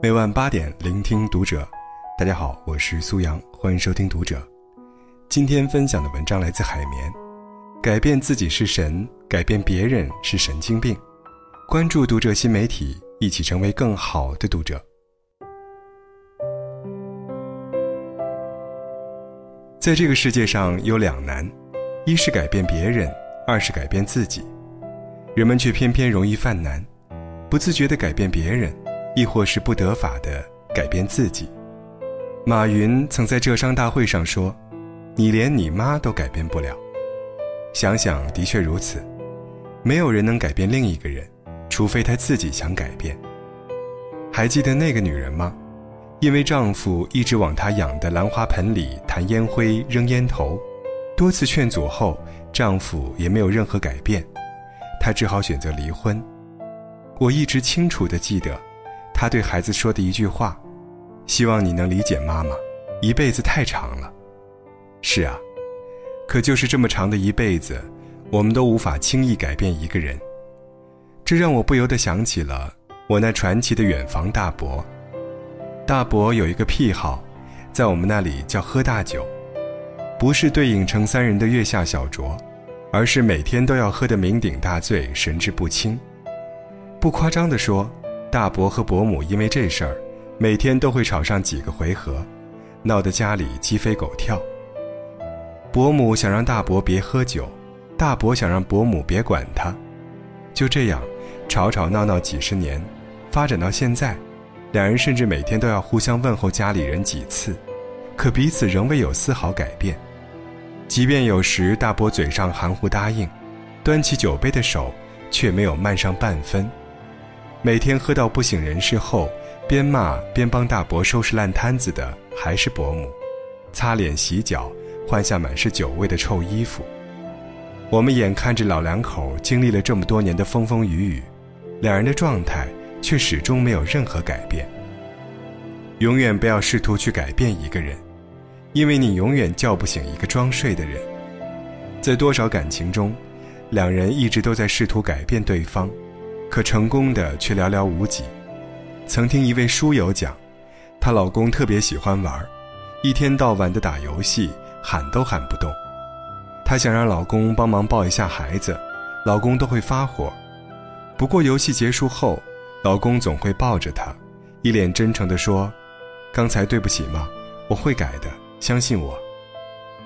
每晚八点，聆听读者。大家好，我是苏阳，欢迎收听读者。今天分享的文章来自海绵。改变自己是神，改变别人是神经病。关注读者新媒体，一起成为更好的读者。在这个世界上有两难，一是改变别人，二是改变自己。人们却偏偏容易犯难，不自觉地改变别人，亦或是不得法地改变自己。马云曾在浙商大会上说：“你连你妈都改变不了。”想想的确如此，没有人能改变另一个人，除非他自己想改变。还记得那个女人吗？因为丈夫一直往她养的兰花盆里弹烟灰、扔烟头，多次劝阻后，丈夫也没有任何改变，她只好选择离婚。我一直清楚地记得，她对孩子说的一句话：“希望你能理解妈妈，一辈子太长了。”是啊。可就是这么长的一辈子，我们都无法轻易改变一个人。这让我不由得想起了我那传奇的远房大伯。大伯有一个癖好，在我们那里叫喝大酒，不是对影成三人的月下小酌，而是每天都要喝得酩酊大醉、神志不清。不夸张地说，大伯和伯母因为这事儿，每天都会吵上几个回合，闹得家里鸡飞狗跳。伯母想让大伯别喝酒，大伯想让伯母别管他，就这样，吵吵闹闹几十年，发展到现在，两人甚至每天都要互相问候家里人几次，可彼此仍未有丝毫改变。即便有时大伯嘴上含糊答应，端起酒杯的手却没有慢上半分。每天喝到不省人事后，边骂边帮大伯收拾烂摊子的还是伯母，擦脸洗脚。换下满是酒味的臭衣服，我们眼看着老两口经历了这么多年的风风雨雨，两人的状态却始终没有任何改变。永远不要试图去改变一个人，因为你永远叫不醒一个装睡的人。在多少感情中，两人一直都在试图改变对方，可成功的却寥寥无几。曾听一位书友讲，她老公特别喜欢玩，一天到晚的打游戏。喊都喊不动，她想让老公帮忙抱一下孩子，老公都会发火。不过游戏结束后，老公总会抱着她，一脸真诚地说：“刚才对不起嘛，我会改的，相信我。”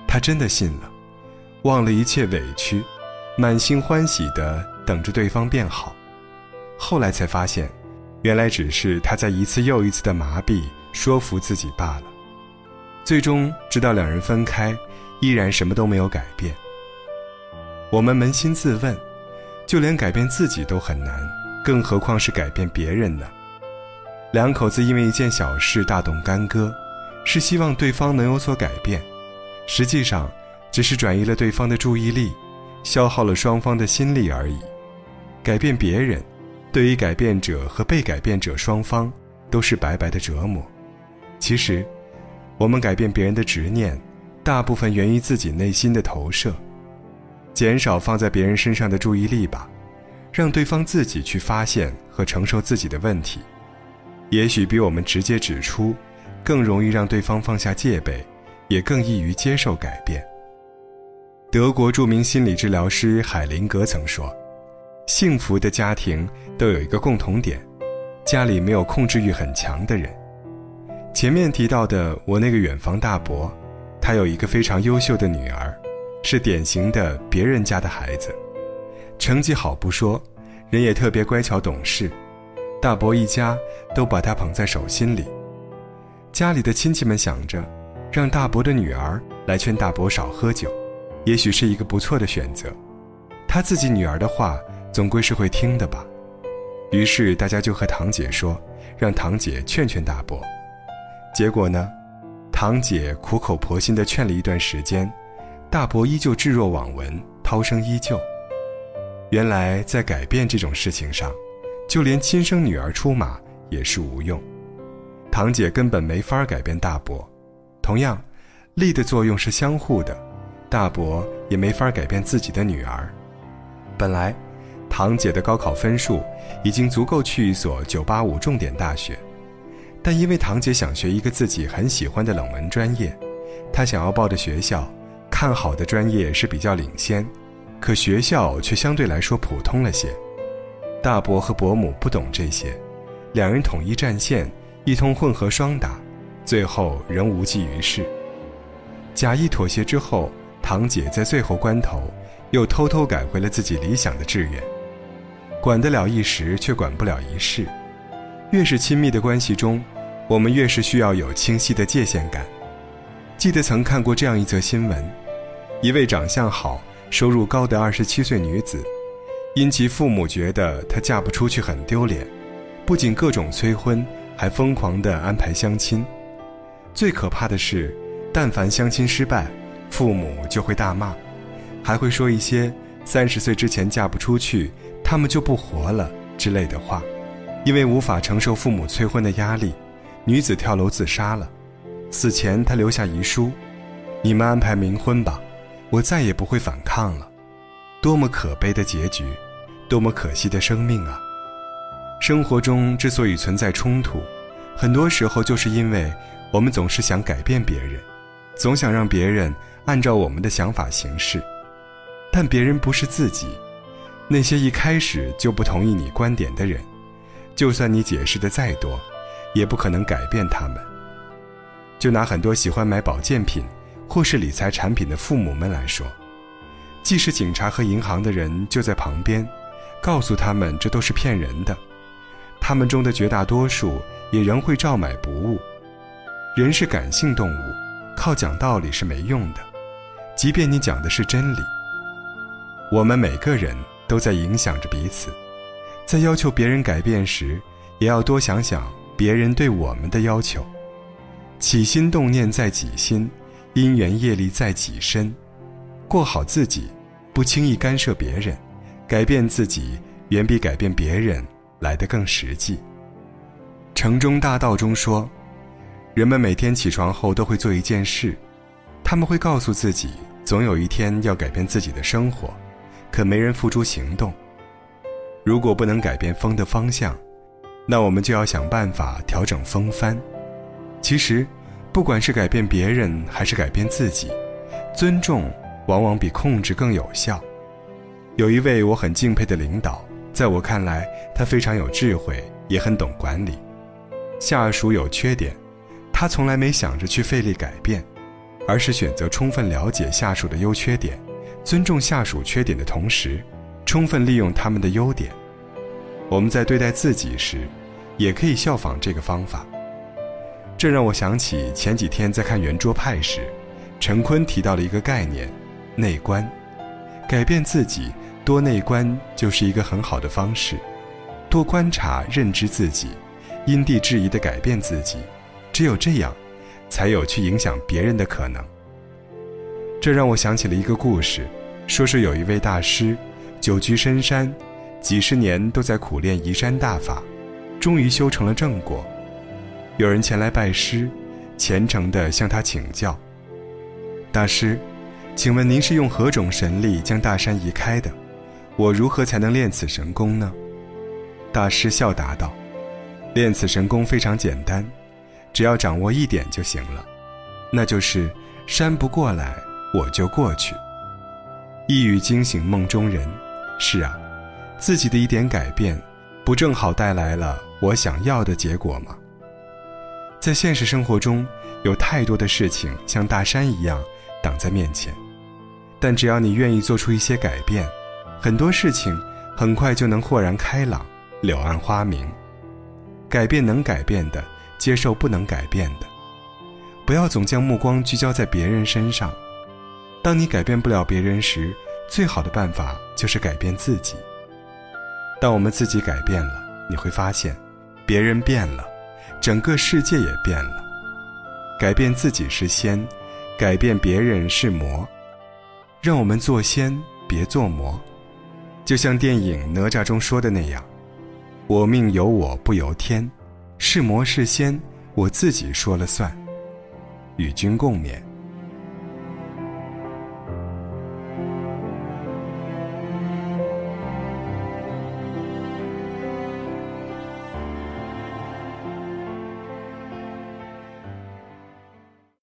她真的信了，忘了一切委屈，满心欢喜地等着对方变好。后来才发现，原来只是他在一次又一次的麻痹说服自己罢了。最终，直到两人分开，依然什么都没有改变。我们扪心自问，就连改变自己都很难，更何况是改变别人呢？两口子因为一件小事大动干戈，是希望对方能有所改变，实际上只是转移了对方的注意力，消耗了双方的心力而已。改变别人，对于改变者和被改变者双方，都是白白的折磨。其实。我们改变别人的执念，大部分源于自己内心的投射。减少放在别人身上的注意力吧，让对方自己去发现和承受自己的问题，也许比我们直接指出，更容易让对方放下戒备，也更易于接受改变。德国著名心理治疗师海灵格曾说：“幸福的家庭都有一个共同点，家里没有控制欲很强的人。”前面提到的我那个远房大伯，他有一个非常优秀的女儿，是典型的别人家的孩子，成绩好不说，人也特别乖巧懂事，大伯一家都把他捧在手心里。家里的亲戚们想着，让大伯的女儿来劝大伯少喝酒，也许是一个不错的选择。他自己女儿的话，总归是会听的吧。于是大家就和堂姐说，让堂姐劝劝大伯。结果呢，堂姐苦口婆心地劝了一段时间，大伯依旧置若罔闻，涛声依旧。原来在改变这种事情上，就连亲生女儿出马也是无用，堂姐根本没法改变大伯。同样，力的作用是相互的，大伯也没法改变自己的女儿。本来，堂姐的高考分数已经足够去一所985重点大学，但因为堂姐想学一个自己很喜欢的冷门专业，她想要报的学校，看好的专业是比较领先，可学校却相对来说普通了些。大伯和伯母不懂这些，两人统一战线，一通混合双打，最后仍无济于事。假意妥协之后，堂姐在最后关头，又偷偷改回了自己理想的志愿。管得了一时，却管不了一世。越是亲密的关系中，我们越是需要有清晰的界限感。记得曾看过这样一则新闻：一位长相好、收入高的二十七岁女子。因其父母觉得她嫁不出去很丢脸，不仅各种催婚，还疯狂地安排相亲。最可怕的是，但凡相亲失败，父母就会大骂，还会说一些“三十岁之前嫁不出去，他们就不活了”之类的话。因为无法承受父母催婚的压力，女子跳楼自杀了。死前，她留下遗书：“你们安排冥婚吧，我再也不会反抗了。”多么可悲的结局！多么可惜的生命啊！生活中之所以存在冲突，很多时候就是因为我们总是想改变别人，总想让别人按照我们的想法行事，但别人不是自己。那些一开始就不同意你观点的人，就算你解释的再多，也不可能改变他们。就拿很多喜欢买保健品或是理财产品的父母们来说，即使警察和银行的人就在旁边。告诉他们这都是骗人的，他们中的绝大多数也仍会照买不误。人是感性动物，靠讲道理是没用的，即便你讲的是真理。我们每个人都在影响着彼此，在要求别人改变时，也要多想想别人对我们的要求。起心动念在己心，因缘业力在己身。过好自己，不轻易干涉别人。改变自己远比改变别人来得更实际。城中大道中说，人们每天起床后都会做一件事，他们会告诉自己，总有一天要改变自己的生活，可没人付诸行动。如果不能改变风的方向，那我们就要想办法调整风帆。其实，不管是改变别人还是改变自己，尊重往往比控制更有效。有一位我很敬佩的领导，在我看来，他非常有智慧，也很懂管理。下属有缺点，他从来没想着去费力改变，而是选择充分了解下属的优缺点，尊重下属缺点的同时，充分利用他们的优点。我们在对待自己时，也可以效仿这个方法。这让我想起前几天在看圆桌派时，陈坤提到了一个概念：内观，改变自己。多内观就是一个很好的方式，多观察、认知自己，因地制宜地改变自己，只有这样，才有去影响别人的可能。这让我想起了一个故事，说是有一位大师，久居深山，几十年都在苦练移山大法，终于修成了正果。有人前来拜师，虔诚地向他请教：“大师，请问您是用何种神力将大山移开的？”我如何才能练此神功呢？大师笑答道：“练此神功非常简单，只要掌握一点就行了，那就是山不过来，我就过去。”一语惊醒梦中人。是啊，自己的一点改变，不正好带来了我想要的结果吗？在现实生活中，有太多的事情像大山一样挡在面前，但只要你愿意做出一些改变。很多事情很快就能豁然开朗，柳暗花明。改变能改变的，接受不能改变的。不要总将目光聚焦在别人身上。当你改变不了别人时，最好的办法就是改变自己。当我们自己改变了，你会发现，别人变了，整个世界也变了。改变自己是仙，改变别人是魔。让我们做仙，别做魔。就像电影《哪吒》中说的那样：“我命由我不由天，是魔是仙，我自己说了算。”与君共勉。